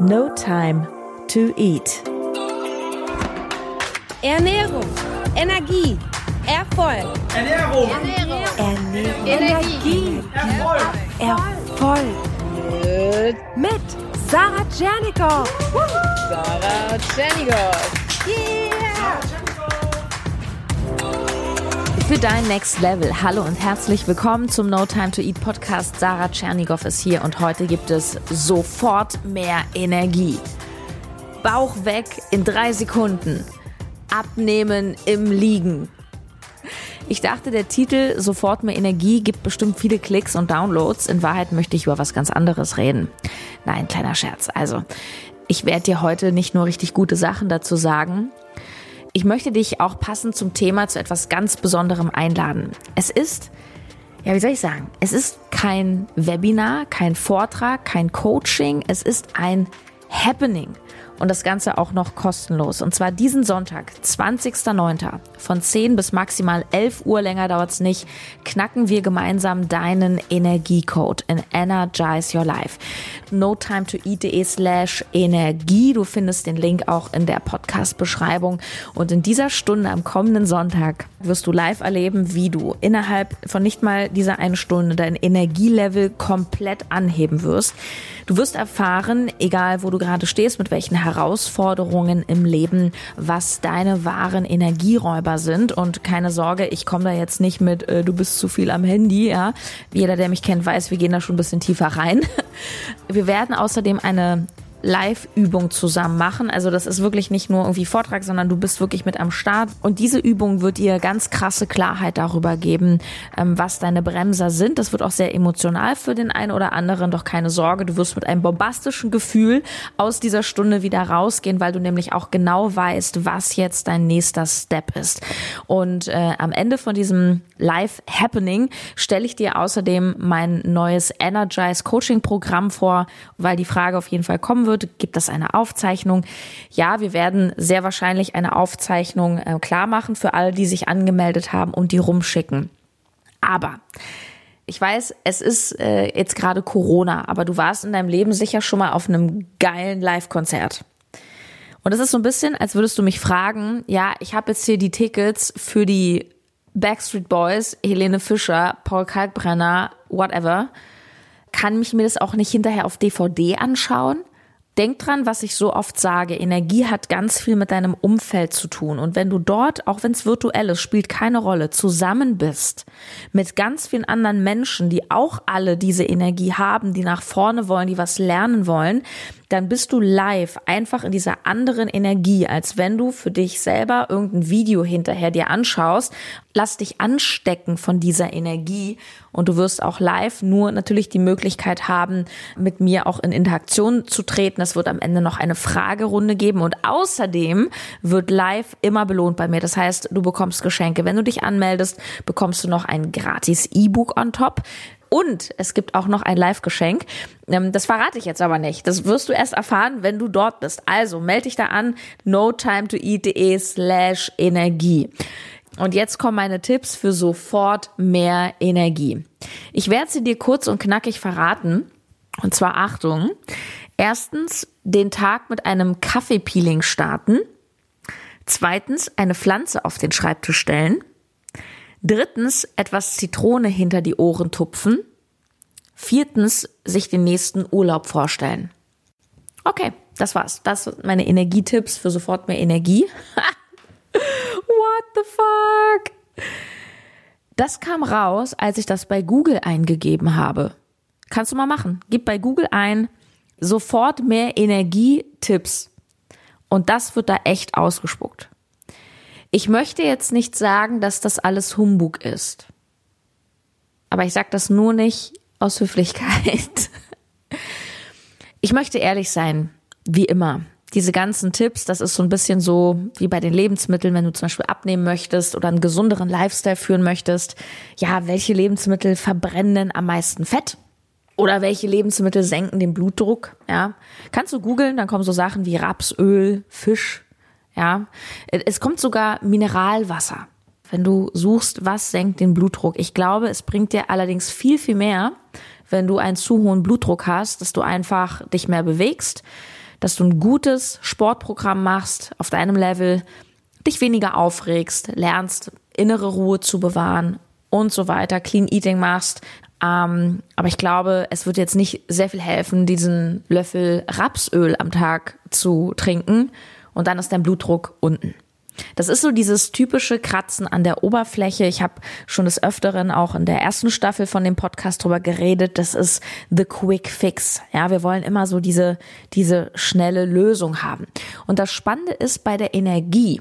No Time to Eat. Ernährung, Energie, Erfolg. Ernährung, Ernährung, Ernährung. Energie, Erfolg, Erfolg. Mit Sarah Tschernikow. Sarah Tschernigow. Für dein Next Level. Hallo und herzlich willkommen zum No Time to Eat Podcast. Sarah Tschernigow ist hier und heute gibt es sofort mehr Energie. Bauch weg in drei Sekunden. Abnehmen im Liegen. Ich dachte, der Titel Sofort mehr Energie gibt bestimmt viele Klicks und Downloads. In Wahrheit möchte ich über was ganz anderes reden. Nein, kleiner Scherz. Also, ich werde dir heute nicht nur richtig gute Sachen dazu sagen. Ich möchte dich auch passend zum Thema zu etwas ganz Besonderem einladen. Es ist, ja, wie soll ich sagen? Es ist kein Webinar, kein Vortrag, kein Coaching. Es ist ein Happening. Und das Ganze auch noch kostenlos. Und zwar diesen Sonntag, 20.09. von 10 bis maximal 11 Uhr, länger dauert's nicht, knacken wir gemeinsam deinen Energiecode in Energize Your Life. No time to eat.de slash Energie. Du findest den Link auch in der Podcast-Beschreibung. Und in dieser Stunde am kommenden Sonntag wirst du live erleben, wie du innerhalb von nicht mal dieser einen Stunde dein Energielevel komplett anheben wirst. Du wirst erfahren, egal wo du gerade stehst, mit welchen Herausforderungen im Leben, was deine wahren Energieräuber sind. Und keine Sorge, ich komme da jetzt nicht mit, äh, du bist zu viel am Handy. Ja, jeder, der mich kennt, weiß, wir gehen da schon ein bisschen tiefer rein. Wir werden außerdem eine Live-Übung zusammen machen. Also das ist wirklich nicht nur irgendwie Vortrag, sondern du bist wirklich mit am Start. Und diese Übung wird dir ganz krasse Klarheit darüber geben, ähm, was deine Bremser sind. Das wird auch sehr emotional für den einen oder anderen. Doch keine Sorge, du wirst mit einem bombastischen Gefühl aus dieser Stunde wieder rausgehen, weil du nämlich auch genau weißt, was jetzt dein nächster Step ist. Und äh, am Ende von diesem Live-Happening stelle ich dir außerdem mein neues Energize Coaching Programm vor, weil die Frage auf jeden Fall kommen wird wird, gibt es eine Aufzeichnung. Ja, wir werden sehr wahrscheinlich eine Aufzeichnung äh, klar machen für alle, die sich angemeldet haben und die rumschicken. Aber ich weiß, es ist äh, jetzt gerade Corona, aber du warst in deinem Leben sicher schon mal auf einem geilen Live-Konzert. Und es ist so ein bisschen, als würdest du mich fragen, ja, ich habe jetzt hier die Tickets für die Backstreet Boys, Helene Fischer, Paul Kalkbrenner, whatever. Kann mich mir das auch nicht hinterher auf DVD anschauen? Denk dran, was ich so oft sage. Energie hat ganz viel mit deinem Umfeld zu tun. Und wenn du dort, auch wenn es virtuell ist, spielt keine Rolle, zusammen bist mit ganz vielen anderen Menschen, die auch alle diese Energie haben, die nach vorne wollen, die was lernen wollen, dann bist du live einfach in dieser anderen Energie, als wenn du für dich selber irgendein Video hinterher dir anschaust. Lass dich anstecken von dieser Energie und du wirst auch live nur natürlich die Möglichkeit haben, mit mir auch in Interaktion zu treten. Es wird am Ende noch eine Fragerunde geben und außerdem wird live immer belohnt bei mir. Das heißt, du bekommst Geschenke. Wenn du dich anmeldest, bekommst du noch ein gratis E-Book on top. Und es gibt auch noch ein Live-Geschenk. Ähm, das verrate ich jetzt aber nicht. Das wirst du erst erfahren, wenn du dort bist. Also melde dich da an, no time to eat.de slash Energie. Und jetzt kommen meine Tipps für sofort mehr Energie. Ich werde sie dir kurz und knackig verraten. Und zwar Achtung. Erstens, den Tag mit einem Kaffeepeeling starten. Zweitens, eine Pflanze auf den Schreibtisch stellen. Drittens, etwas Zitrone hinter die Ohren tupfen. Viertens, sich den nächsten Urlaub vorstellen. Okay, das war's. Das sind meine Energietipps für sofort mehr Energie. What the fuck? Das kam raus, als ich das bei Google eingegeben habe. Kannst du mal machen. Gib bei Google ein, sofort mehr Energietipps. Und das wird da echt ausgespuckt. Ich möchte jetzt nicht sagen, dass das alles Humbug ist. Aber ich sage das nur nicht aus Höflichkeit. Ich möchte ehrlich sein, wie immer. Diese ganzen Tipps, das ist so ein bisschen so wie bei den Lebensmitteln, wenn du zum Beispiel abnehmen möchtest oder einen gesünderen Lifestyle führen möchtest. Ja, welche Lebensmittel verbrennen am meisten Fett? Oder welche Lebensmittel senken den Blutdruck? Ja, kannst du googeln, dann kommen so Sachen wie Rapsöl, Fisch, ja, es kommt sogar Mineralwasser. Wenn du suchst, was senkt den Blutdruck. Ich glaube, es bringt dir allerdings viel, viel mehr, wenn du einen zu hohen Blutdruck hast, dass du einfach dich mehr bewegst, dass du ein gutes Sportprogramm machst auf deinem Level, dich weniger aufregst, lernst innere Ruhe zu bewahren und so weiter, Clean Eating machst. Ähm, aber ich glaube, es wird jetzt nicht sehr viel helfen, diesen Löffel Rapsöl am Tag zu trinken und dann ist dein Blutdruck unten. Das ist so dieses typische Kratzen an der Oberfläche. Ich habe schon des Öfteren auch in der ersten Staffel von dem Podcast drüber geredet. Das ist the quick fix. Ja, wir wollen immer so diese, diese schnelle Lösung haben. Und das Spannende ist bei der Energie.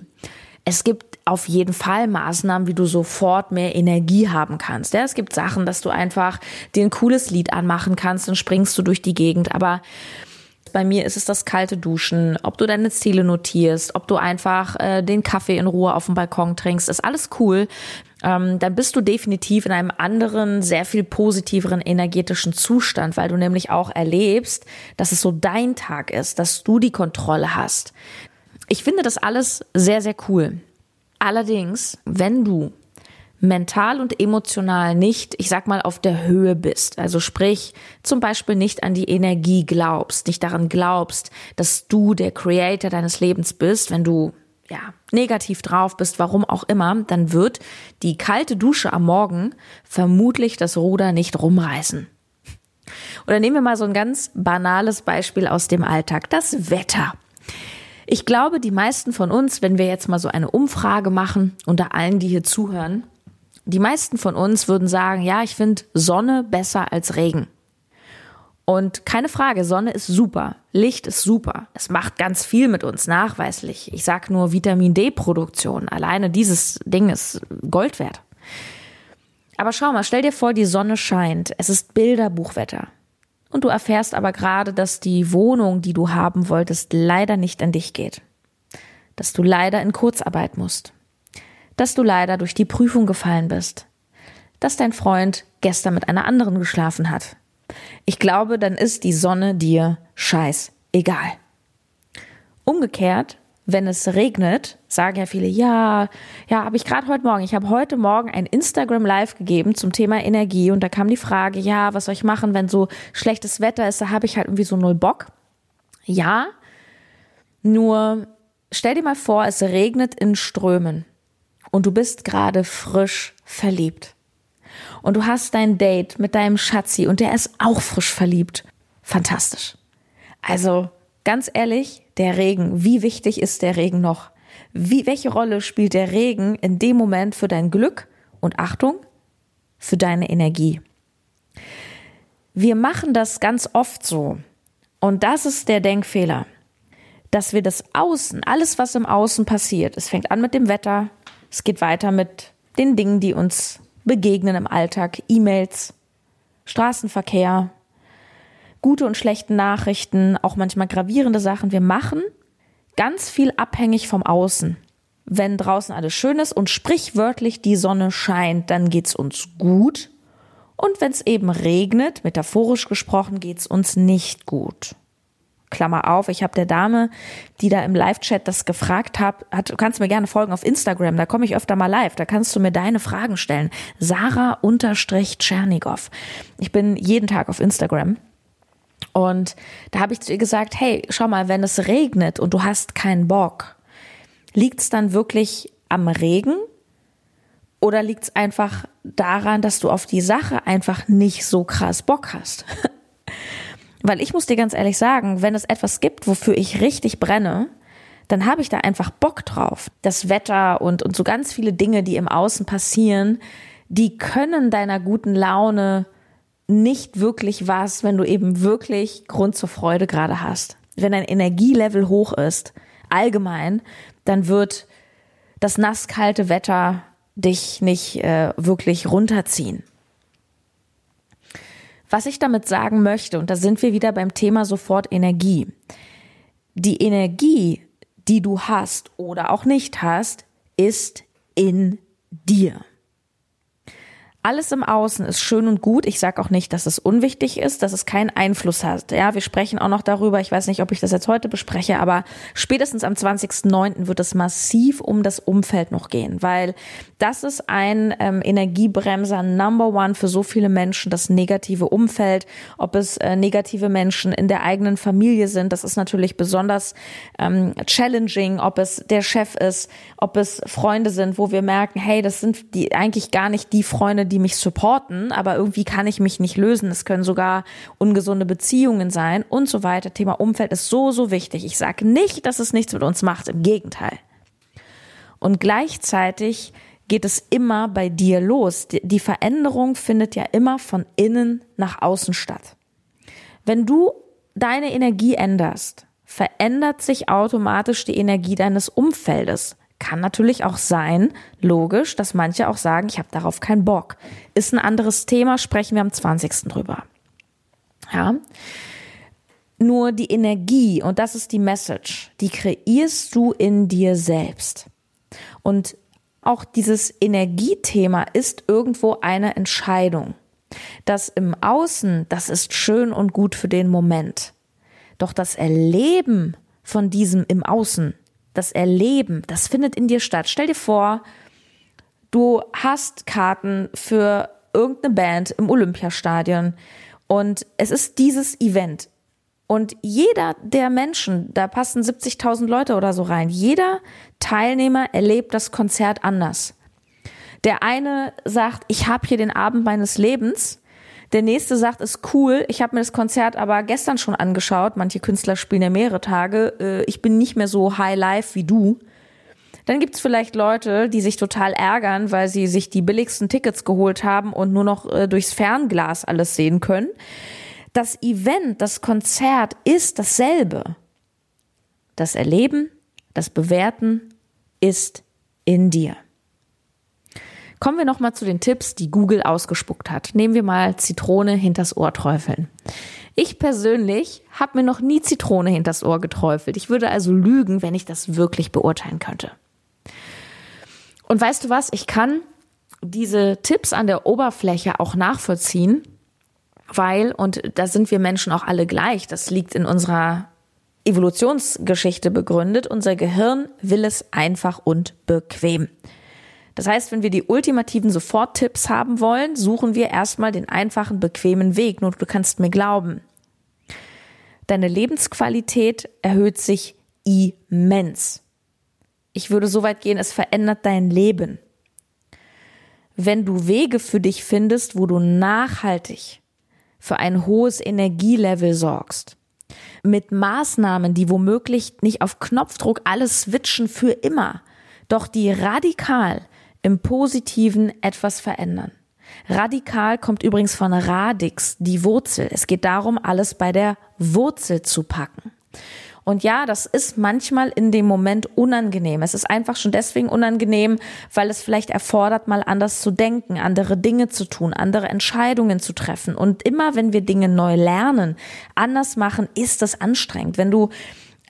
Es gibt auf jeden Fall Maßnahmen, wie du sofort mehr Energie haben kannst. Ja, es gibt Sachen, dass du einfach dir ein cooles Lied anmachen kannst, dann springst du durch die Gegend. Aber bei mir ist es das kalte Duschen, ob du deine Ziele notierst, ob du einfach äh, den Kaffee in Ruhe auf dem Balkon trinkst, ist alles cool. Ähm, dann bist du definitiv in einem anderen, sehr viel positiveren energetischen Zustand, weil du nämlich auch erlebst, dass es so dein Tag ist, dass du die Kontrolle hast. Ich finde das alles sehr, sehr cool. Allerdings, wenn du mental und emotional nicht, ich sag mal, auf der Höhe bist. Also sprich, zum Beispiel nicht an die Energie glaubst, nicht daran glaubst, dass du der Creator deines Lebens bist, wenn du ja, negativ drauf bist, warum auch immer, dann wird die kalte Dusche am Morgen vermutlich das Ruder nicht rumreißen. Oder nehmen wir mal so ein ganz banales Beispiel aus dem Alltag, das Wetter. Ich glaube, die meisten von uns, wenn wir jetzt mal so eine Umfrage machen unter allen, die hier zuhören, die meisten von uns würden sagen, ja, ich finde Sonne besser als Regen. Und keine Frage, Sonne ist super, Licht ist super. Es macht ganz viel mit uns nachweislich. Ich sag nur Vitamin D-Produktion. Alleine dieses Ding ist Gold wert. Aber schau mal, stell dir vor, die Sonne scheint. Es ist Bilderbuchwetter. Und du erfährst aber gerade, dass die Wohnung, die du haben wolltest, leider nicht an dich geht. Dass du leider in Kurzarbeit musst dass du leider durch die Prüfung gefallen bist, dass dein Freund gestern mit einer anderen geschlafen hat. Ich glaube, dann ist die Sonne dir scheiß egal. Umgekehrt, wenn es regnet, sagen ja viele, ja, ja, habe ich gerade heute Morgen, ich habe heute Morgen ein Instagram Live gegeben zum Thema Energie und da kam die Frage, ja, was soll ich machen, wenn so schlechtes Wetter ist, da habe ich halt irgendwie so null Bock. Ja, nur stell dir mal vor, es regnet in Strömen und du bist gerade frisch verliebt. Und du hast dein Date mit deinem Schatzi und der ist auch frisch verliebt. Fantastisch. Also, ganz ehrlich, der Regen, wie wichtig ist der Regen noch? Wie, welche Rolle spielt der Regen in dem Moment für dein Glück und Achtung, für deine Energie? Wir machen das ganz oft so. Und das ist der Denkfehler, dass wir das Außen, alles was im Außen passiert, es fängt an mit dem Wetter, es geht weiter mit den Dingen, die uns begegnen im Alltag, E-Mails, Straßenverkehr, gute und schlechte Nachrichten, auch manchmal gravierende Sachen. Wir machen ganz viel abhängig vom Außen. Wenn draußen alles schön ist und sprichwörtlich die Sonne scheint, dann geht's uns gut. Und wenn es eben regnet, metaphorisch gesprochen, geht's uns nicht gut. Klammer auf, ich habe der Dame, die da im Live-Chat das gefragt hat, hat, du kannst mir gerne folgen auf Instagram, da komme ich öfter mal live, da kannst du mir deine Fragen stellen. Sarah unterstrich Tschernigow. Ich bin jeden Tag auf Instagram. Und da habe ich zu ihr gesagt, hey, schau mal, wenn es regnet und du hast keinen Bock, liegt es dann wirklich am Regen oder liegt es einfach daran, dass du auf die Sache einfach nicht so krass Bock hast? Weil ich muss dir ganz ehrlich sagen, wenn es etwas gibt, wofür ich richtig brenne, dann habe ich da einfach Bock drauf. Das Wetter und, und so ganz viele Dinge, die im Außen passieren, die können deiner guten Laune nicht wirklich was, wenn du eben wirklich Grund zur Freude gerade hast. Wenn dein Energielevel hoch ist, allgemein, dann wird das nasskalte Wetter dich nicht äh, wirklich runterziehen. Was ich damit sagen möchte, und da sind wir wieder beim Thema sofort Energie. Die Energie, die du hast oder auch nicht hast, ist in dir. Alles im Außen ist schön und gut. Ich sage auch nicht, dass es unwichtig ist, dass es keinen Einfluss hat. Ja, wir sprechen auch noch darüber. Ich weiß nicht, ob ich das jetzt heute bespreche, aber spätestens am 20.09. wird es massiv um das Umfeld noch gehen, weil das ist ein ähm, Energiebremser Number One für so viele Menschen, das negative Umfeld. Ob es äh, negative Menschen in der eigenen Familie sind, das ist natürlich besonders ähm, challenging. Ob es der Chef ist, ob es Freunde sind, wo wir merken, hey, das sind die eigentlich gar nicht die Freunde, die mich supporten, aber irgendwie kann ich mich nicht lösen. Es können sogar ungesunde Beziehungen sein und so weiter. Thema Umfeld ist so, so wichtig. Ich sage nicht, dass es nichts mit uns macht, im Gegenteil. Und gleichzeitig geht es immer bei dir los. Die Veränderung findet ja immer von innen nach außen statt. Wenn du deine Energie änderst, verändert sich automatisch die Energie deines Umfeldes. Kann natürlich auch sein, logisch, dass manche auch sagen, ich habe darauf keinen Bock. Ist ein anderes Thema, sprechen wir am 20. drüber. Ja. Nur die Energie, und das ist die Message, die kreierst du in dir selbst. Und auch dieses Energiethema ist irgendwo eine Entscheidung. Das im Außen, das ist schön und gut für den Moment. Doch das Erleben von diesem im Außen, das Erleben, das findet in dir statt. Stell dir vor, du hast Karten für irgendeine Band im Olympiastadion und es ist dieses Event. Und jeder der Menschen, da passen 70.000 Leute oder so rein, jeder Teilnehmer erlebt das Konzert anders. Der eine sagt, ich habe hier den Abend meines Lebens der nächste sagt, ist cool, ich habe mir das Konzert aber gestern schon angeschaut. Manche Künstler spielen ja mehrere Tage. Äh, ich bin nicht mehr so high life wie du. Dann gibt's vielleicht Leute, die sich total ärgern, weil sie sich die billigsten Tickets geholt haben und nur noch äh, durchs Fernglas alles sehen können. Das Event, das Konzert ist dasselbe. Das Erleben, das Bewerten ist in dir. Kommen wir nochmal zu den Tipps, die Google ausgespuckt hat. Nehmen wir mal Zitrone hinters Ohr träufeln. Ich persönlich habe mir noch nie Zitrone hinters Ohr geträufelt. Ich würde also lügen, wenn ich das wirklich beurteilen könnte. Und weißt du was? Ich kann diese Tipps an der Oberfläche auch nachvollziehen, weil, und da sind wir Menschen auch alle gleich, das liegt in unserer Evolutionsgeschichte begründet, unser Gehirn will es einfach und bequem. Das heißt, wenn wir die ultimativen Soforttipps haben wollen, suchen wir erstmal den einfachen, bequemen Weg. Nur du kannst mir glauben. Deine Lebensqualität erhöht sich immens. Ich würde so weit gehen, es verändert dein Leben. Wenn du Wege für dich findest, wo du nachhaltig für ein hohes Energielevel sorgst, mit Maßnahmen, die womöglich nicht auf Knopfdruck alles switchen für immer, doch die radikal im Positiven etwas verändern. Radikal kommt übrigens von Radix, die Wurzel. Es geht darum, alles bei der Wurzel zu packen. Und ja, das ist manchmal in dem Moment unangenehm. Es ist einfach schon deswegen unangenehm, weil es vielleicht erfordert, mal anders zu denken, andere Dinge zu tun, andere Entscheidungen zu treffen. Und immer, wenn wir Dinge neu lernen, anders machen, ist das anstrengend. Wenn du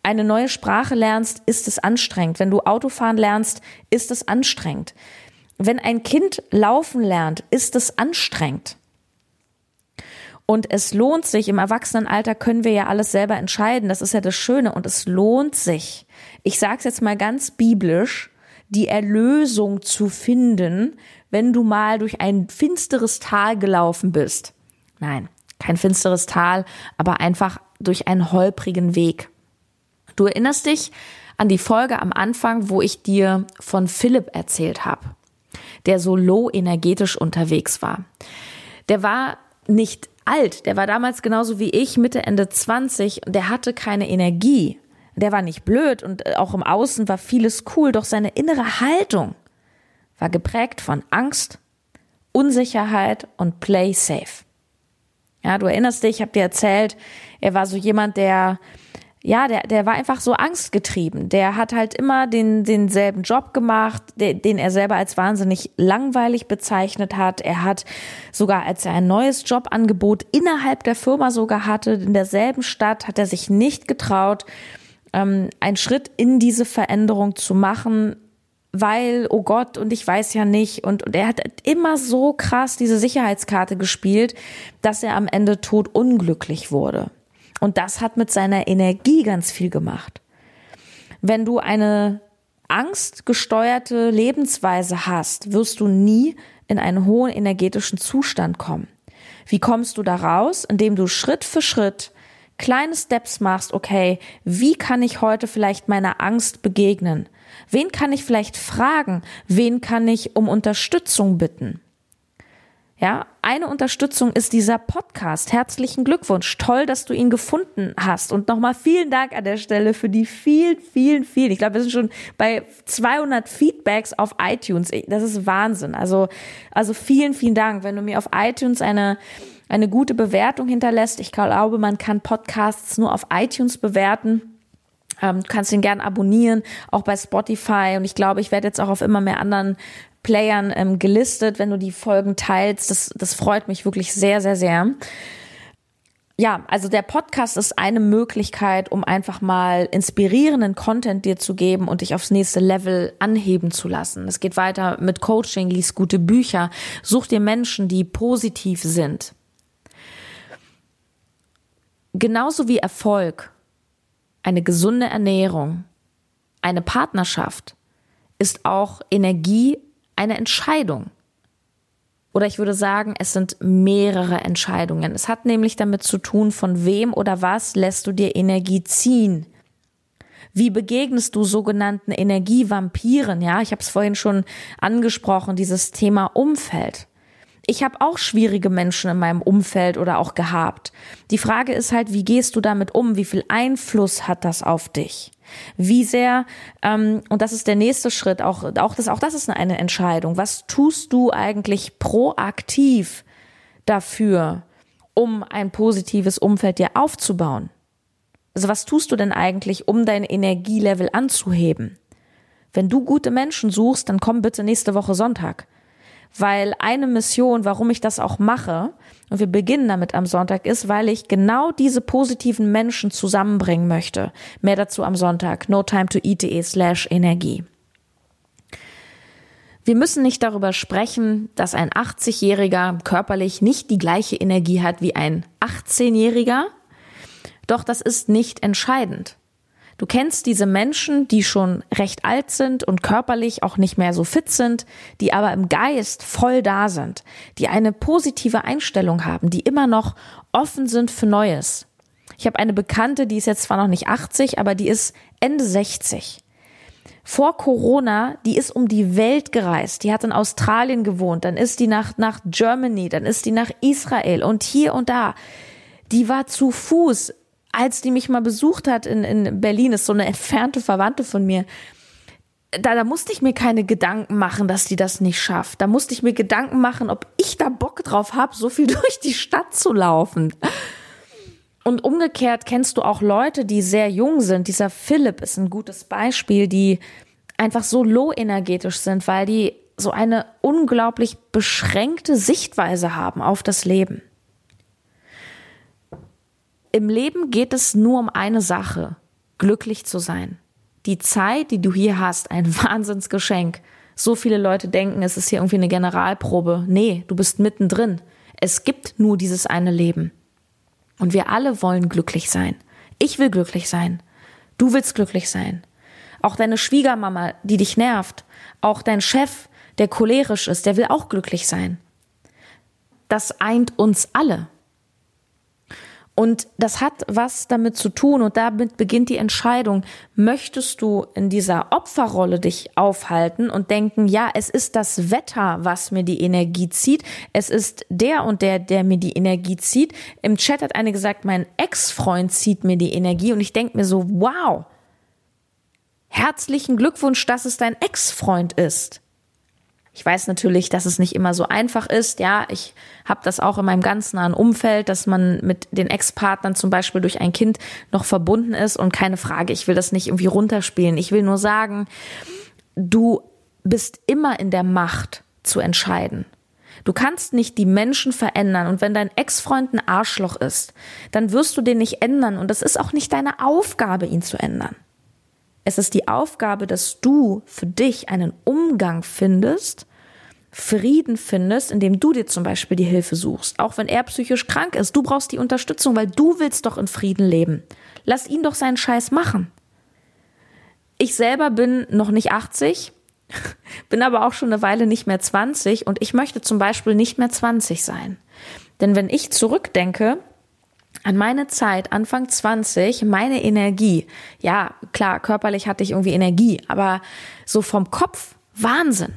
eine neue Sprache lernst, ist es anstrengend. Wenn du Autofahren lernst, ist es anstrengend. Wenn ein Kind laufen lernt, ist es anstrengend. Und es lohnt sich, im Erwachsenenalter können wir ja alles selber entscheiden. Das ist ja das Schöne. Und es lohnt sich, ich sage es jetzt mal ganz biblisch, die Erlösung zu finden, wenn du mal durch ein finsteres Tal gelaufen bist. Nein, kein finsteres Tal, aber einfach durch einen holprigen Weg. Du erinnerst dich an die Folge am Anfang, wo ich dir von Philipp erzählt habe der so low energetisch unterwegs war. Der war nicht alt, der war damals genauso wie ich, Mitte, Ende 20 und der hatte keine Energie. Der war nicht blöd und äh, auch im Außen war vieles cool, doch seine innere Haltung war geprägt von Angst, Unsicherheit und Play Safe. Ja, du erinnerst dich, ich habe dir erzählt, er war so jemand, der ja, der, der war einfach so angstgetrieben. Der hat halt immer den, denselben Job gemacht, den, den er selber als wahnsinnig langweilig bezeichnet hat. Er hat sogar, als er ein neues Jobangebot innerhalb der Firma sogar hatte, in derselben Stadt, hat er sich nicht getraut, ähm, einen Schritt in diese Veränderung zu machen, weil, oh Gott, und ich weiß ja nicht. Und, und er hat immer so krass diese Sicherheitskarte gespielt, dass er am Ende tot unglücklich wurde. Und das hat mit seiner Energie ganz viel gemacht. Wenn du eine angstgesteuerte Lebensweise hast, wirst du nie in einen hohen energetischen Zustand kommen. Wie kommst du da raus? Indem du Schritt für Schritt kleine Steps machst, okay, wie kann ich heute vielleicht meiner Angst begegnen? Wen kann ich vielleicht fragen? Wen kann ich um Unterstützung bitten? Ja, eine Unterstützung ist dieser Podcast. Herzlichen Glückwunsch. Toll, dass du ihn gefunden hast. Und nochmal vielen Dank an der Stelle für die vielen, vielen, vielen. Ich glaube, wir sind schon bei 200 Feedbacks auf iTunes. Das ist Wahnsinn. Also, also vielen, vielen Dank. Wenn du mir auf iTunes eine, eine gute Bewertung hinterlässt. Ich glaube, man kann Podcasts nur auf iTunes bewerten. Ähm, du kannst ihn gern abonnieren, auch bei Spotify. Und ich glaube, ich werde jetzt auch auf immer mehr anderen Playern ähm, gelistet, wenn du die Folgen teilst. Das, das freut mich wirklich sehr, sehr, sehr. Ja, also der Podcast ist eine Möglichkeit, um einfach mal inspirierenden Content dir zu geben und dich aufs nächste Level anheben zu lassen. Es geht weiter mit Coaching, lies gute Bücher, such dir Menschen, die positiv sind. Genauso wie Erfolg, eine gesunde Ernährung, eine Partnerschaft ist auch Energie eine Entscheidung. Oder ich würde sagen, es sind mehrere Entscheidungen. Es hat nämlich damit zu tun, von wem oder was lässt du dir Energie ziehen. Wie begegnest du sogenannten Energievampiren? Ja, ich habe es vorhin schon angesprochen, dieses Thema Umfeld. Ich habe auch schwierige Menschen in meinem Umfeld oder auch gehabt. Die Frage ist halt, wie gehst du damit um? Wie viel Einfluss hat das auf dich? Wie sehr, ähm, und das ist der nächste Schritt, auch, auch, das, auch das ist eine Entscheidung. Was tust du eigentlich proaktiv dafür, um ein positives Umfeld dir aufzubauen? Also was tust du denn eigentlich, um dein Energielevel anzuheben? Wenn du gute Menschen suchst, dann komm bitte nächste Woche Sonntag weil eine Mission, warum ich das auch mache, und wir beginnen damit am Sonntag, ist, weil ich genau diese positiven Menschen zusammenbringen möchte. Mehr dazu am Sonntag. No time to eat.de slash Energie. Wir müssen nicht darüber sprechen, dass ein 80-Jähriger körperlich nicht die gleiche Energie hat wie ein 18-Jähriger. Doch das ist nicht entscheidend. Du kennst diese Menschen, die schon recht alt sind und körperlich auch nicht mehr so fit sind, die aber im Geist voll da sind, die eine positive Einstellung haben, die immer noch offen sind für Neues. Ich habe eine Bekannte, die ist jetzt zwar noch nicht 80, aber die ist Ende 60. Vor Corona, die ist um die Welt gereist. Die hat in Australien gewohnt, dann ist die nach, nach Germany, dann ist die nach Israel und hier und da. Die war zu Fuß als die mich mal besucht hat in, in Berlin, ist so eine entfernte Verwandte von mir, da, da musste ich mir keine Gedanken machen, dass die das nicht schafft. Da musste ich mir Gedanken machen, ob ich da Bock drauf habe, so viel durch die Stadt zu laufen. Und umgekehrt kennst du auch Leute, die sehr jung sind. Dieser Philipp ist ein gutes Beispiel, die einfach so low energetisch sind, weil die so eine unglaublich beschränkte Sichtweise haben auf das Leben im Leben geht es nur um eine Sache, glücklich zu sein. Die Zeit, die du hier hast, ein Wahnsinnsgeschenk. So viele Leute denken, es ist hier irgendwie eine Generalprobe. Nee, du bist mittendrin. Es gibt nur dieses eine Leben. Und wir alle wollen glücklich sein. Ich will glücklich sein. Du willst glücklich sein. Auch deine Schwiegermama, die dich nervt. Auch dein Chef, der cholerisch ist, der will auch glücklich sein. Das eint uns alle. Und das hat was damit zu tun und damit beginnt die Entscheidung, möchtest du in dieser Opferrolle dich aufhalten und denken, ja, es ist das Wetter, was mir die Energie zieht, es ist der und der, der mir die Energie zieht. Im Chat hat eine gesagt, mein Ex-Freund zieht mir die Energie und ich denke mir so, wow, herzlichen Glückwunsch, dass es dein Ex-Freund ist. Ich weiß natürlich, dass es nicht immer so einfach ist. Ja, ich habe das auch in meinem ganz nahen Umfeld, dass man mit den Ex-Partnern zum Beispiel durch ein Kind noch verbunden ist. Und keine Frage, ich will das nicht irgendwie runterspielen. Ich will nur sagen, du bist immer in der Macht zu entscheiden. Du kannst nicht die Menschen verändern und wenn dein Ex-Freund ein Arschloch ist, dann wirst du den nicht ändern und das ist auch nicht deine Aufgabe, ihn zu ändern. Es ist die Aufgabe, dass du für dich einen Umgang findest, Frieden findest, indem du dir zum Beispiel die Hilfe suchst. Auch wenn er psychisch krank ist. Du brauchst die Unterstützung, weil du willst doch in Frieden leben. Lass ihn doch seinen Scheiß machen. Ich selber bin noch nicht 80, bin aber auch schon eine Weile nicht mehr 20 und ich möchte zum Beispiel nicht mehr 20 sein. Denn wenn ich zurückdenke, an meine Zeit, Anfang 20, meine Energie, ja, klar, körperlich hatte ich irgendwie Energie, aber so vom Kopf, Wahnsinn.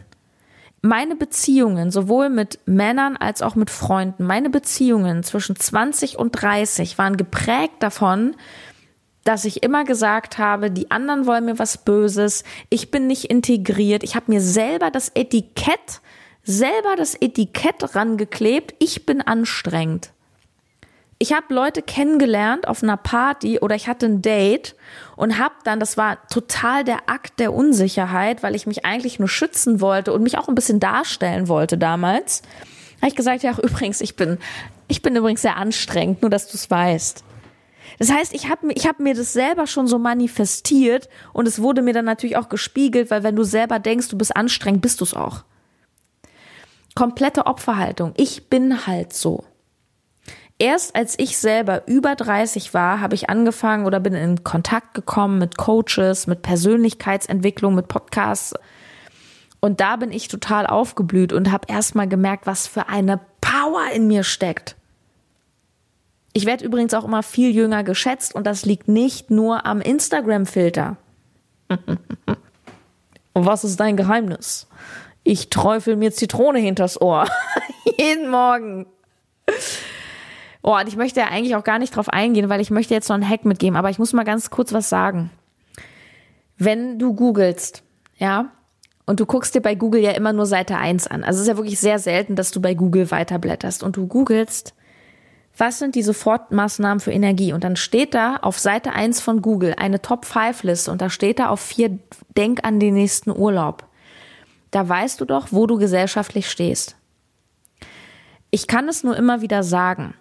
Meine Beziehungen, sowohl mit Männern als auch mit Freunden, meine Beziehungen zwischen 20 und 30 waren geprägt davon, dass ich immer gesagt habe, die anderen wollen mir was Böses, ich bin nicht integriert, ich habe mir selber das Etikett, selber das Etikett rangeklebt, ich bin anstrengend. Ich habe Leute kennengelernt auf einer Party oder ich hatte ein Date und habe dann, das war total der Akt der Unsicherheit, weil ich mich eigentlich nur schützen wollte und mich auch ein bisschen darstellen wollte damals. Habe ich gesagt, ja, übrigens, ich bin, ich bin übrigens sehr anstrengend, nur dass du es weißt. Das heißt, ich habe ich hab mir das selber schon so manifestiert und es wurde mir dann natürlich auch gespiegelt, weil wenn du selber denkst, du bist anstrengend, bist du es auch. Komplette Opferhaltung. Ich bin halt so. Erst als ich selber über 30 war, habe ich angefangen oder bin in Kontakt gekommen mit Coaches, mit Persönlichkeitsentwicklung, mit Podcasts. Und da bin ich total aufgeblüht und habe erstmal gemerkt, was für eine Power in mir steckt. Ich werde übrigens auch immer viel jünger geschätzt und das liegt nicht nur am Instagram-Filter. Und was ist dein Geheimnis? Ich träufel mir Zitrone hinters Ohr. Jeden Morgen. Oh, und ich möchte ja eigentlich auch gar nicht drauf eingehen, weil ich möchte jetzt noch einen Hack mitgeben, aber ich muss mal ganz kurz was sagen. Wenn du googelst, ja, und du guckst dir bei Google ja immer nur Seite 1 an. Also es ist ja wirklich sehr selten, dass du bei Google weiterblätterst und du googelst, was sind die Sofortmaßnahmen für Energie? Und dann steht da auf Seite 1 von Google eine Top-5-Liste und da steht da auf 4, denk an den nächsten Urlaub. Da weißt du doch, wo du gesellschaftlich stehst. Ich kann es nur immer wieder sagen.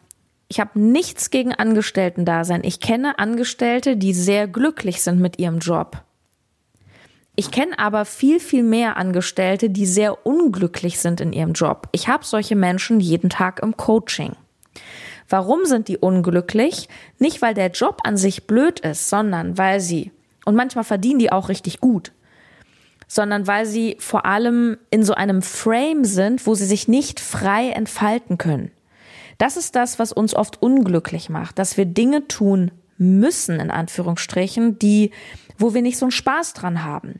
Ich habe nichts gegen Angestellten-Dasein. Ich kenne Angestellte, die sehr glücklich sind mit ihrem Job. Ich kenne aber viel, viel mehr Angestellte, die sehr unglücklich sind in ihrem Job. Ich habe solche Menschen jeden Tag im Coaching. Warum sind die unglücklich? Nicht, weil der Job an sich blöd ist, sondern weil sie, und manchmal verdienen die auch richtig gut, sondern weil sie vor allem in so einem Frame sind, wo sie sich nicht frei entfalten können. Das ist das, was uns oft unglücklich macht, dass wir Dinge tun müssen, in Anführungsstrichen, die, wo wir nicht so einen Spaß dran haben.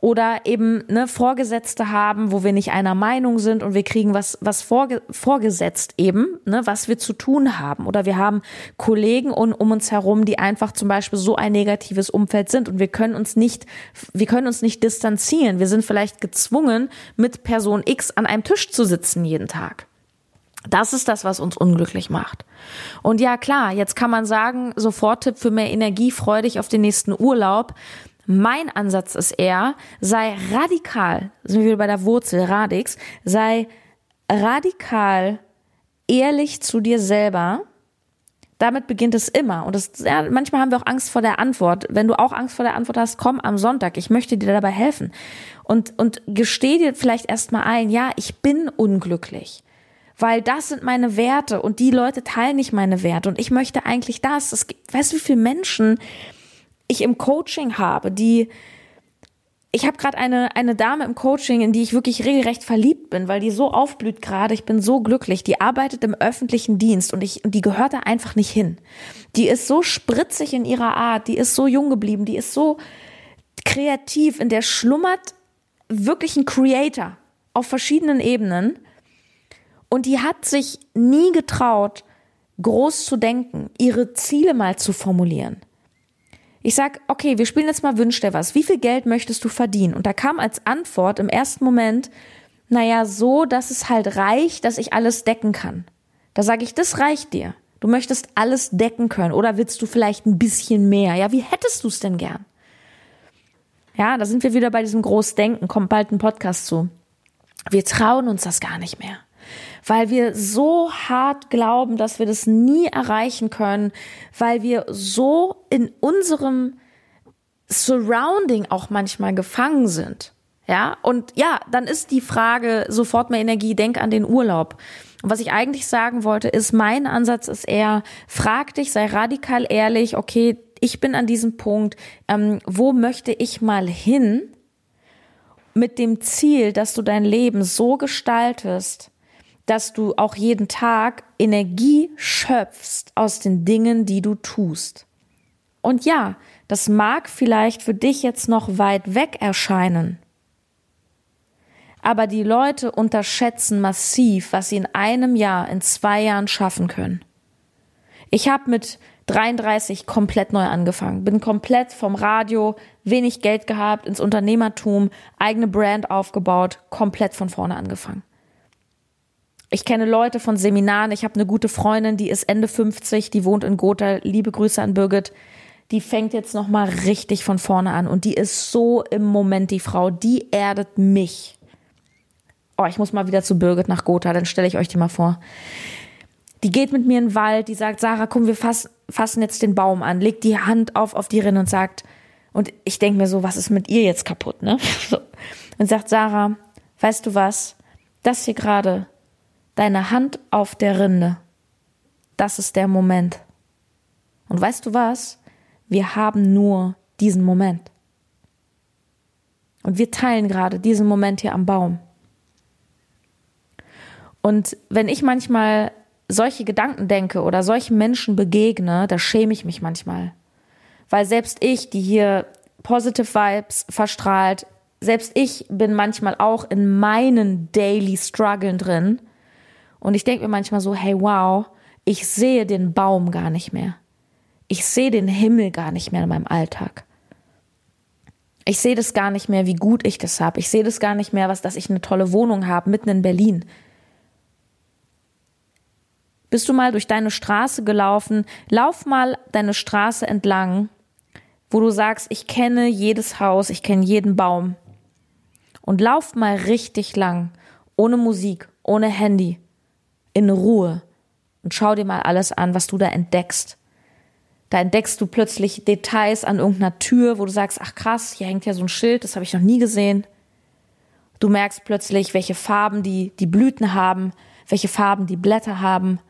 Oder eben ne, Vorgesetzte haben, wo wir nicht einer Meinung sind und wir kriegen was, was vorge vorgesetzt eben, ne, was wir zu tun haben. Oder wir haben Kollegen um, um uns herum, die einfach zum Beispiel so ein negatives Umfeld sind und wir können uns nicht, wir können uns nicht distanzieren. Wir sind vielleicht gezwungen, mit Person X an einem Tisch zu sitzen jeden Tag. Das ist das, was uns unglücklich macht. Und ja, klar, jetzt kann man sagen, Soforttipp für mehr Energie, freu dich auf den nächsten Urlaub. Mein Ansatz ist eher, sei radikal, sind wir wieder bei der Wurzel, Radix, sei radikal ehrlich zu dir selber. Damit beginnt es immer. Und das, ja, manchmal haben wir auch Angst vor der Antwort. Wenn du auch Angst vor der Antwort hast, komm am Sonntag. Ich möchte dir dabei helfen. Und, und gesteh dir vielleicht erstmal ein, ja, ich bin unglücklich weil das sind meine Werte und die Leute teilen nicht meine Werte und ich möchte eigentlich das. Es gibt, weißt du, wie viele Menschen ich im Coaching habe, die ich habe gerade eine eine Dame im Coaching, in die ich wirklich regelrecht verliebt bin, weil die so aufblüht gerade. Ich bin so glücklich. Die arbeitet im öffentlichen Dienst und ich die gehört da einfach nicht hin. Die ist so spritzig in ihrer Art, die ist so jung geblieben, die ist so kreativ, in der schlummert wirklich ein Creator auf verschiedenen Ebenen und die hat sich nie getraut, groß zu denken, ihre Ziele mal zu formulieren. Ich sag, okay, wir spielen jetzt mal Wünsch dir was. Wie viel Geld möchtest du verdienen? Und da kam als Antwort im ersten Moment, naja, so, dass es halt reicht, dass ich alles decken kann. Da sage ich, das reicht dir. Du möchtest alles decken können oder willst du vielleicht ein bisschen mehr? Ja, wie hättest du es denn gern? Ja, da sind wir wieder bei diesem Großdenken. Kommt bald ein Podcast zu. Wir trauen uns das gar nicht mehr weil wir so hart glauben, dass wir das nie erreichen können, weil wir so in unserem Surrounding auch manchmal gefangen sind. Ja, und ja, dann ist die Frage sofort mehr Energie, denk an den Urlaub. Und was ich eigentlich sagen wollte, ist, mein Ansatz ist eher, frag dich, sei radikal ehrlich, okay, ich bin an diesem Punkt, ähm, wo möchte ich mal hin? Mit dem Ziel, dass du dein Leben so gestaltest, dass du auch jeden Tag Energie schöpfst aus den Dingen, die du tust. Und ja, das mag vielleicht für dich jetzt noch weit weg erscheinen. Aber die Leute unterschätzen massiv, was sie in einem Jahr, in zwei Jahren schaffen können. Ich habe mit 33 komplett neu angefangen, bin komplett vom Radio, wenig Geld gehabt, ins Unternehmertum, eigene Brand aufgebaut, komplett von vorne angefangen. Ich kenne Leute von Seminaren, ich habe eine gute Freundin, die ist Ende 50, die wohnt in Gotha, liebe Grüße an Birgit. Die fängt jetzt noch mal richtig von vorne an. Und die ist so im Moment die Frau, die erdet mich. Oh, ich muss mal wieder zu Birgit nach Gotha, dann stelle ich euch die mal vor. Die geht mit mir in den Wald, die sagt, Sarah, komm, wir fass, fassen jetzt den Baum an, legt die Hand auf, auf die Rinne und sagt, und ich denke mir so, was ist mit ihr jetzt kaputt, ne? Und sagt, Sarah, weißt du was? Das hier gerade, deine Hand auf der Rinde, das ist der Moment. Und weißt du was? Wir haben nur diesen Moment. Und wir teilen gerade diesen Moment hier am Baum. Und wenn ich manchmal solche Gedanken denke oder solchen Menschen begegne, da schäme ich mich manchmal. Weil selbst ich, die hier positive Vibes verstrahlt, selbst ich bin manchmal auch in meinen Daily Struggeln drin. Und ich denke mir manchmal so, hey wow, ich sehe den Baum gar nicht mehr. Ich sehe den Himmel gar nicht mehr in meinem Alltag. Ich sehe das gar nicht mehr, wie gut ich das habe. Ich sehe das gar nicht mehr, was, dass ich eine tolle Wohnung habe, mitten in Berlin. Bist du mal durch deine Straße gelaufen? Lauf mal deine Straße entlang, wo du sagst, ich kenne jedes Haus, ich kenne jeden Baum. Und lauf mal richtig lang, ohne Musik, ohne Handy, in Ruhe. Und schau dir mal alles an, was du da entdeckst. Da entdeckst du plötzlich Details an irgendeiner Tür, wo du sagst, ach krass, hier hängt ja so ein Schild, das habe ich noch nie gesehen. Du merkst plötzlich, welche Farben die, die Blüten haben, welche Farben die Blätter haben.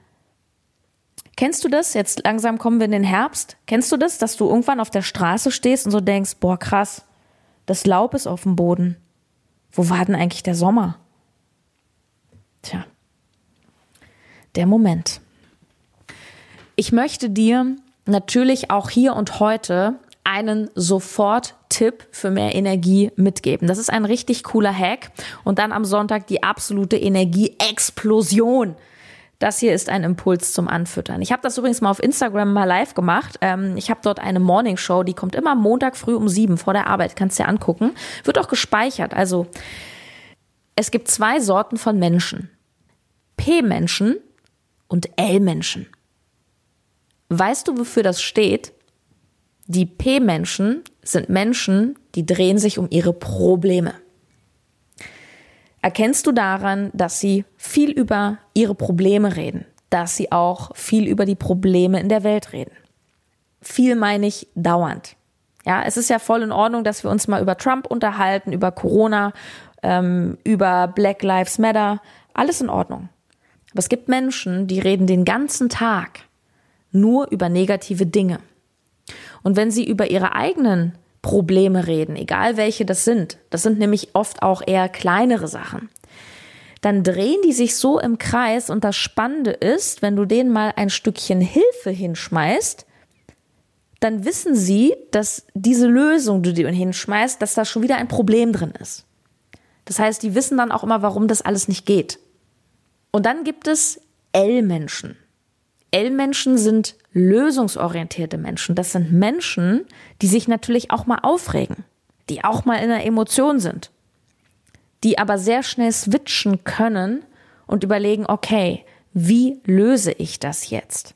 Kennst du das? Jetzt langsam kommen wir in den Herbst. Kennst du das, dass du irgendwann auf der Straße stehst und so denkst, boah, krass, das Laub ist auf dem Boden. Wo war denn eigentlich der Sommer? Tja, der Moment. Ich möchte dir natürlich auch hier und heute einen Sofort-Tipp für mehr Energie mitgeben. Das ist ein richtig cooler Hack. Und dann am Sonntag die absolute Energieexplosion das hier ist ein Impuls zum Anfüttern. Ich habe das übrigens mal auf Instagram mal live gemacht. Ähm, ich habe dort eine Morning Show, die kommt immer Montag früh um sieben vor der Arbeit. Kannst dir angucken. Wird auch gespeichert. Also es gibt zwei Sorten von Menschen. P-Menschen und L-Menschen. Weißt du, wofür das steht? Die P-Menschen sind Menschen, die drehen sich um ihre Probleme erkennst du daran, dass sie viel über ihre Probleme reden, dass sie auch viel über die Probleme in der Welt reden. Viel meine ich dauernd. Ja, es ist ja voll in Ordnung, dass wir uns mal über Trump unterhalten, über Corona, ähm, über Black Lives Matter. Alles in Ordnung. Aber es gibt Menschen, die reden den ganzen Tag nur über negative Dinge. Und wenn sie über ihre eigenen Probleme reden, egal welche das sind. Das sind nämlich oft auch eher kleinere Sachen. Dann drehen die sich so im Kreis und das Spannende ist, wenn du denen mal ein Stückchen Hilfe hinschmeißt, dann wissen sie, dass diese Lösung, die du denen hinschmeißt, dass da schon wieder ein Problem drin ist. Das heißt, die wissen dann auch immer, warum das alles nicht geht. Und dann gibt es L-Menschen. L-Menschen sind lösungsorientierte Menschen. Das sind Menschen, die sich natürlich auch mal aufregen, die auch mal in einer Emotion sind, die aber sehr schnell switchen können und überlegen, okay, wie löse ich das jetzt?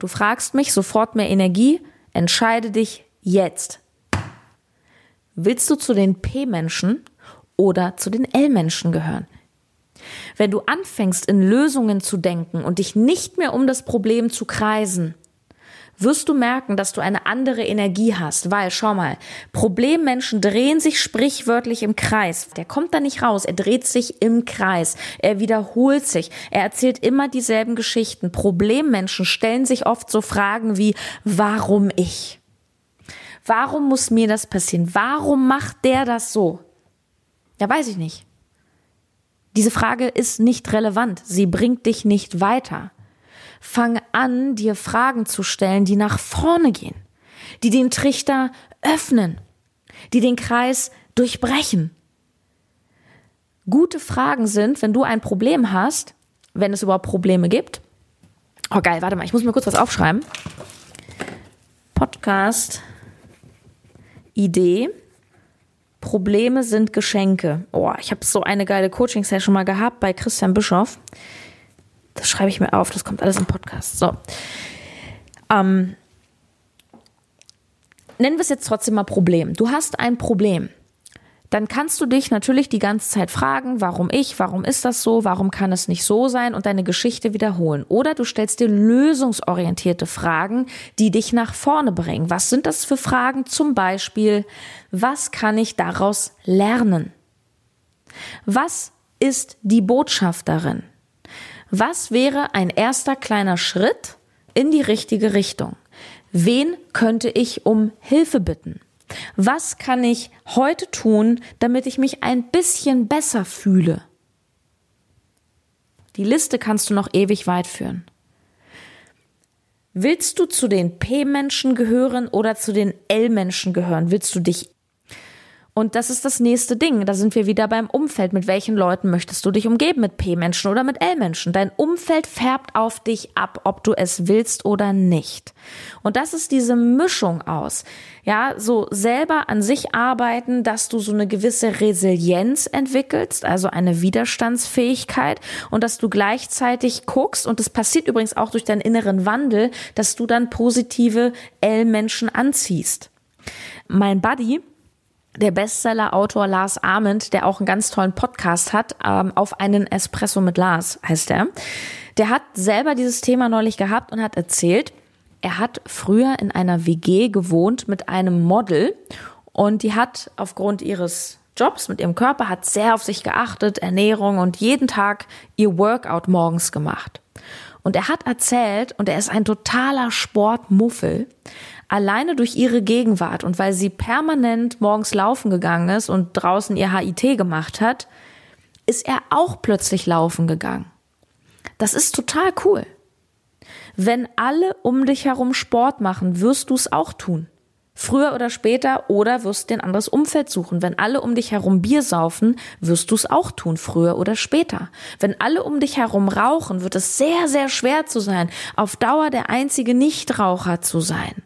Du fragst mich sofort mehr Energie, entscheide dich jetzt. Willst du zu den P-Menschen oder zu den L-Menschen gehören? Wenn du anfängst, in Lösungen zu denken und dich nicht mehr um das Problem zu kreisen, wirst du merken, dass du eine andere Energie hast, weil schau mal, Problemmenschen drehen sich sprichwörtlich im Kreis. Der kommt da nicht raus, er dreht sich im Kreis, er wiederholt sich, er erzählt immer dieselben Geschichten. Problemmenschen stellen sich oft so Fragen wie, warum ich? Warum muss mir das passieren? Warum macht der das so? Ja, weiß ich nicht. Diese Frage ist nicht relevant, sie bringt dich nicht weiter. Fang an, dir Fragen zu stellen, die nach vorne gehen, die den Trichter öffnen, die den Kreis durchbrechen. Gute Fragen sind, wenn du ein Problem hast, wenn es überhaupt Probleme gibt. Oh geil, warte mal, ich muss mir kurz was aufschreiben. Podcast Idee. Probleme sind Geschenke. Oh, ich habe so eine geile Coaching-Session mal gehabt bei Christian Bischoff. Das schreibe ich mir auf, das kommt alles im Podcast. So. Ähm, nennen wir es jetzt trotzdem mal Problem. Du hast ein Problem. Dann kannst du dich natürlich die ganze Zeit fragen, warum ich, warum ist das so, warum kann es nicht so sein und deine Geschichte wiederholen. Oder du stellst dir lösungsorientierte Fragen, die dich nach vorne bringen. Was sind das für Fragen? Zum Beispiel, was kann ich daraus lernen? Was ist die Botschaft darin? Was wäre ein erster kleiner Schritt in die richtige Richtung? Wen könnte ich um Hilfe bitten? Was kann ich heute tun, damit ich mich ein bisschen besser fühle? Die Liste kannst du noch ewig weit führen. Willst du zu den P-Menschen gehören oder zu den L-Menschen gehören? Willst du dich und das ist das nächste Ding. Da sind wir wieder beim Umfeld. Mit welchen Leuten möchtest du dich umgeben? Mit P-Menschen oder mit L-Menschen? Dein Umfeld färbt auf dich ab, ob du es willst oder nicht. Und das ist diese Mischung aus. Ja, so selber an sich arbeiten, dass du so eine gewisse Resilienz entwickelst, also eine Widerstandsfähigkeit und dass du gleichzeitig guckst, und das passiert übrigens auch durch deinen inneren Wandel, dass du dann positive L-Menschen anziehst. Mein Buddy, der Bestseller-Autor Lars Ament, der auch einen ganz tollen Podcast hat, ähm, auf einen Espresso mit Lars heißt er. Der hat selber dieses Thema neulich gehabt und hat erzählt, er hat früher in einer WG gewohnt mit einem Model und die hat aufgrund ihres Jobs mit ihrem Körper hat sehr auf sich geachtet, Ernährung und jeden Tag ihr Workout morgens gemacht. Und er hat erzählt, und er ist ein totaler Sportmuffel, alleine durch ihre Gegenwart und weil sie permanent morgens laufen gegangen ist und draußen ihr HIT gemacht hat, ist er auch plötzlich laufen gegangen. Das ist total cool. Wenn alle um dich herum Sport machen, wirst du es auch tun. Früher oder später oder wirst dir ein anderes Umfeld suchen. Wenn alle um dich herum Bier saufen, wirst du es auch tun, früher oder später. Wenn alle um dich herum rauchen, wird es sehr, sehr schwer zu sein, auf Dauer der einzige Nichtraucher zu sein.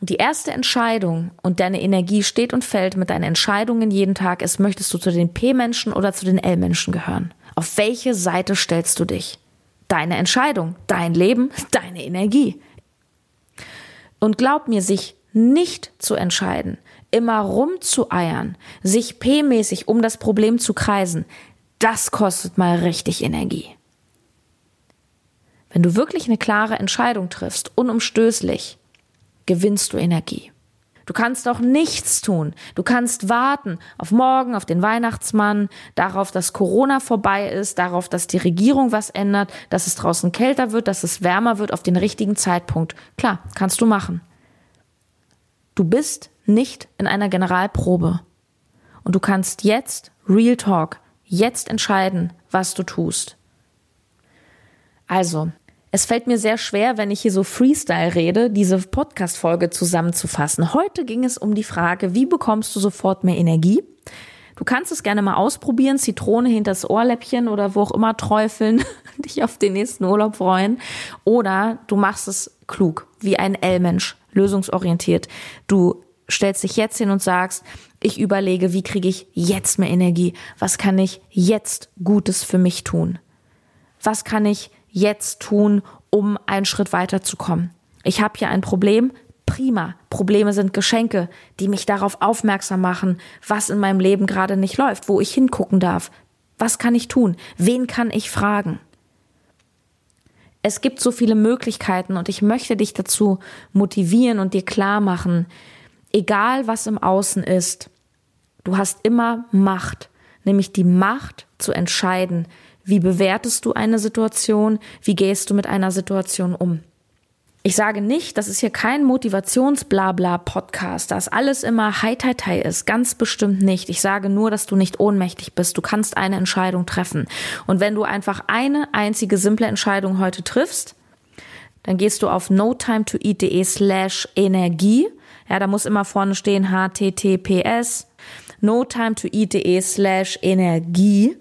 Die erste Entscheidung und deine Energie steht und fällt mit deinen Entscheidungen jeden Tag ist, möchtest du zu den P-Menschen oder zu den L-Menschen gehören? Auf welche Seite stellst du dich? Deine Entscheidung, dein Leben, deine Energie. Und glaub mir, sich nicht zu entscheiden, immer rumzueiern, sich P-mäßig um das Problem zu kreisen, das kostet mal richtig Energie. Wenn du wirklich eine klare Entscheidung triffst, unumstößlich, gewinnst du Energie. Du kannst auch nichts tun. Du kannst warten auf morgen, auf den Weihnachtsmann, darauf, dass Corona vorbei ist, darauf, dass die Regierung was ändert, dass es draußen kälter wird, dass es wärmer wird auf den richtigen Zeitpunkt. Klar, kannst du machen. Du bist nicht in einer Generalprobe. Und du kannst jetzt, Real Talk, jetzt entscheiden, was du tust. Also, es fällt mir sehr schwer, wenn ich hier so Freestyle rede, diese Podcast-Folge zusammenzufassen. Heute ging es um die Frage, wie bekommst du sofort mehr Energie? Du kannst es gerne mal ausprobieren, Zitrone hinter das Ohrläppchen oder wo auch immer träufeln, dich auf den nächsten Urlaub freuen. Oder du machst es klug, wie ein L-Mensch, lösungsorientiert. Du stellst dich jetzt hin und sagst, ich überlege, wie kriege ich jetzt mehr Energie? Was kann ich jetzt Gutes für mich tun? Was kann ich jetzt tun, um einen Schritt weiterzukommen? Ich habe hier ein Problem. Prima. Probleme sind Geschenke, die mich darauf aufmerksam machen, was in meinem Leben gerade nicht läuft, wo ich hingucken darf. Was kann ich tun? Wen kann ich fragen? Es gibt so viele Möglichkeiten und ich möchte dich dazu motivieren und dir klar machen, egal was im Außen ist, du hast immer Macht, nämlich die Macht zu entscheiden, wie bewertest du eine Situation, wie gehst du mit einer Situation um. Ich sage nicht, das ist hier kein Motivationsblabla-Podcast, dass alles immer hi tai tai ist. Ganz bestimmt nicht. Ich sage nur, dass du nicht ohnmächtig bist. Du kannst eine Entscheidung treffen. Und wenn du einfach eine einzige simple Entscheidung heute triffst, dann gehst du auf notimetoeat.de slash Energie. Ja, da muss immer vorne stehen https notimetoeat.de slash Energie.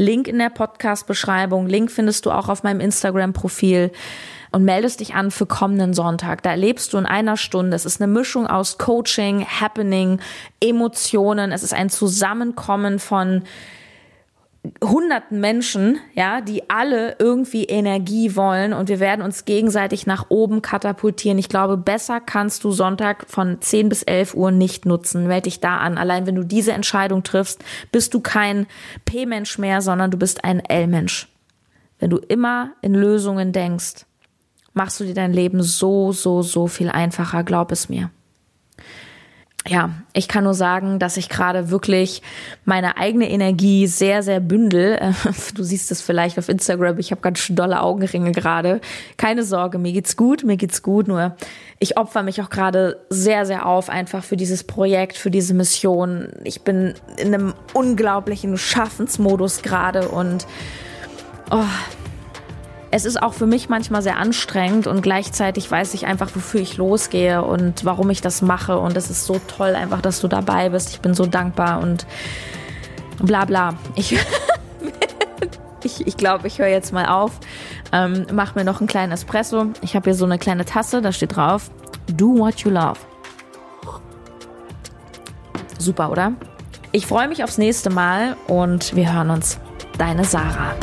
Link in der Podcast-Beschreibung. Link findest du auch auf meinem Instagram-Profil und meldest dich an für kommenden Sonntag. Da erlebst du in einer Stunde. Es ist eine Mischung aus Coaching, Happening, Emotionen. Es ist ein Zusammenkommen von hunderten Menschen, ja, die alle irgendwie Energie wollen und wir werden uns gegenseitig nach oben katapultieren. Ich glaube, besser kannst du Sonntag von 10 bis 11 Uhr nicht nutzen. Melde dich da an. Allein wenn du diese Entscheidung triffst, bist du kein P-Mensch mehr, sondern du bist ein L-Mensch. Wenn du immer in Lösungen denkst, machst du dir dein Leben so, so, so viel einfacher, glaub es mir. Ja, ich kann nur sagen, dass ich gerade wirklich meine eigene Energie sehr, sehr bündel. Du siehst es vielleicht auf Instagram, ich habe ganz schön dolle Augenringe gerade. Keine Sorge, mir geht's gut, mir geht's gut, nur ich opfer mich auch gerade sehr, sehr auf einfach für dieses Projekt, für diese Mission. Ich bin in einem unglaublichen Schaffensmodus gerade und oh, es ist auch für mich manchmal sehr anstrengend und gleichzeitig weiß ich einfach, wofür ich losgehe und warum ich das mache. Und es ist so toll einfach, dass du dabei bist. Ich bin so dankbar und bla bla. Ich, ich, ich glaube, ich höre jetzt mal auf. Ähm, mach mir noch einen kleinen Espresso. Ich habe hier so eine kleine Tasse, da steht drauf, do what you love. Super, oder? Ich freue mich aufs nächste Mal und wir hören uns. Deine Sarah.